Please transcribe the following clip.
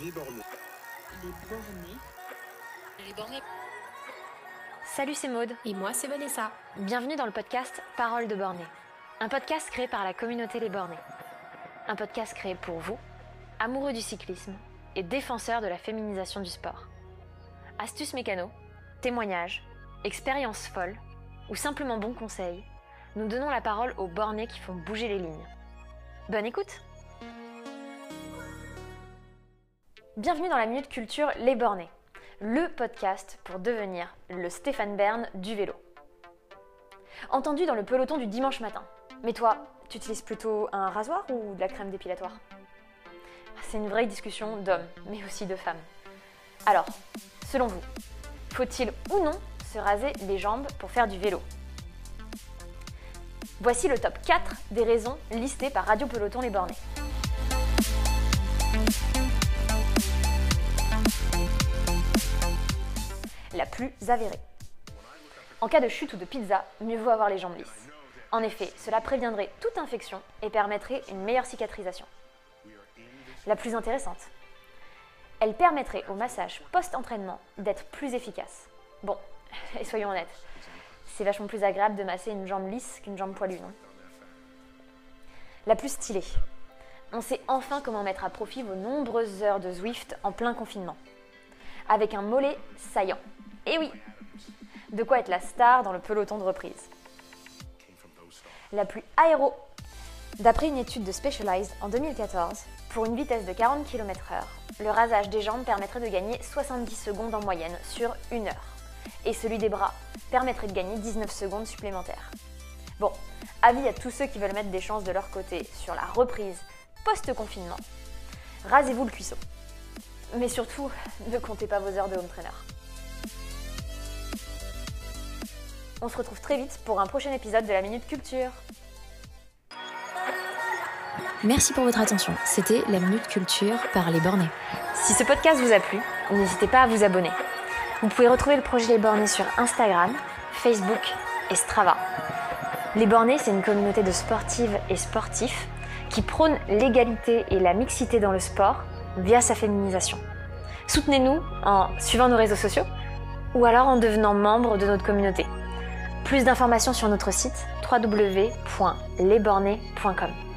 Les bornés. Les bornés. Les bornés. Salut, c'est Maude. Et moi, c'est Vanessa. Bienvenue dans le podcast Parole de Bornés. Un podcast créé par la communauté Les Bornés. Un podcast créé pour vous, amoureux du cyclisme et défenseurs de la féminisation du sport. Astuces mécano, témoignages, expériences folles ou simplement bons conseils, nous donnons la parole aux bornés qui font bouger les lignes. Bonne écoute Bienvenue dans la Minute Culture Les Bornés, le podcast pour devenir le Stéphane Bern du vélo. Entendu dans le peloton du dimanche matin. Mais toi, tu utilises plutôt un rasoir ou de la crème dépilatoire? C'est une vraie discussion d'hommes, mais aussi de femmes. Alors, selon vous, faut-il ou non se raser les jambes pour faire du vélo? Voici le top 4 des raisons listées par Radio Peloton Les Bornés. Plus avérée. En cas de chute ou de pizza, mieux vaut avoir les jambes lisses. En effet, cela préviendrait toute infection et permettrait une meilleure cicatrisation. La plus intéressante. Elle permettrait au massage post-entraînement d'être plus efficace. Bon, et soyons honnêtes, c'est vachement plus agréable de masser une jambe lisse qu'une jambe poilue, non? La plus stylée. On sait enfin comment mettre à profit vos nombreuses heures de Zwift en plein confinement. Avec un mollet saillant. Et oui De quoi être la star dans le peloton de reprise. La plus aéro. D'après une étude de Specialized en 2014, pour une vitesse de 40 km/h, le rasage des jambes permettrait de gagner 70 secondes en moyenne sur une heure. Et celui des bras permettrait de gagner 19 secondes supplémentaires. Bon, avis à tous ceux qui veulent mettre des chances de leur côté sur la reprise post-confinement. Rasez-vous le cuisseau. Mais surtout, ne comptez pas vos heures de home trainer. On se retrouve très vite pour un prochain épisode de la Minute Culture. Merci pour votre attention. C'était la Minute Culture par les bornés. Si ce podcast vous a plu, n'hésitez pas à vous abonner. Vous pouvez retrouver le projet Les Bornés sur Instagram, Facebook et Strava. Les Bornés, c'est une communauté de sportives et sportifs qui prône l'égalité et la mixité dans le sport via sa féminisation. Soutenez-nous en suivant nos réseaux sociaux ou alors en devenant membre de notre communauté. Plus d'informations sur notre site www.lesbornés.com.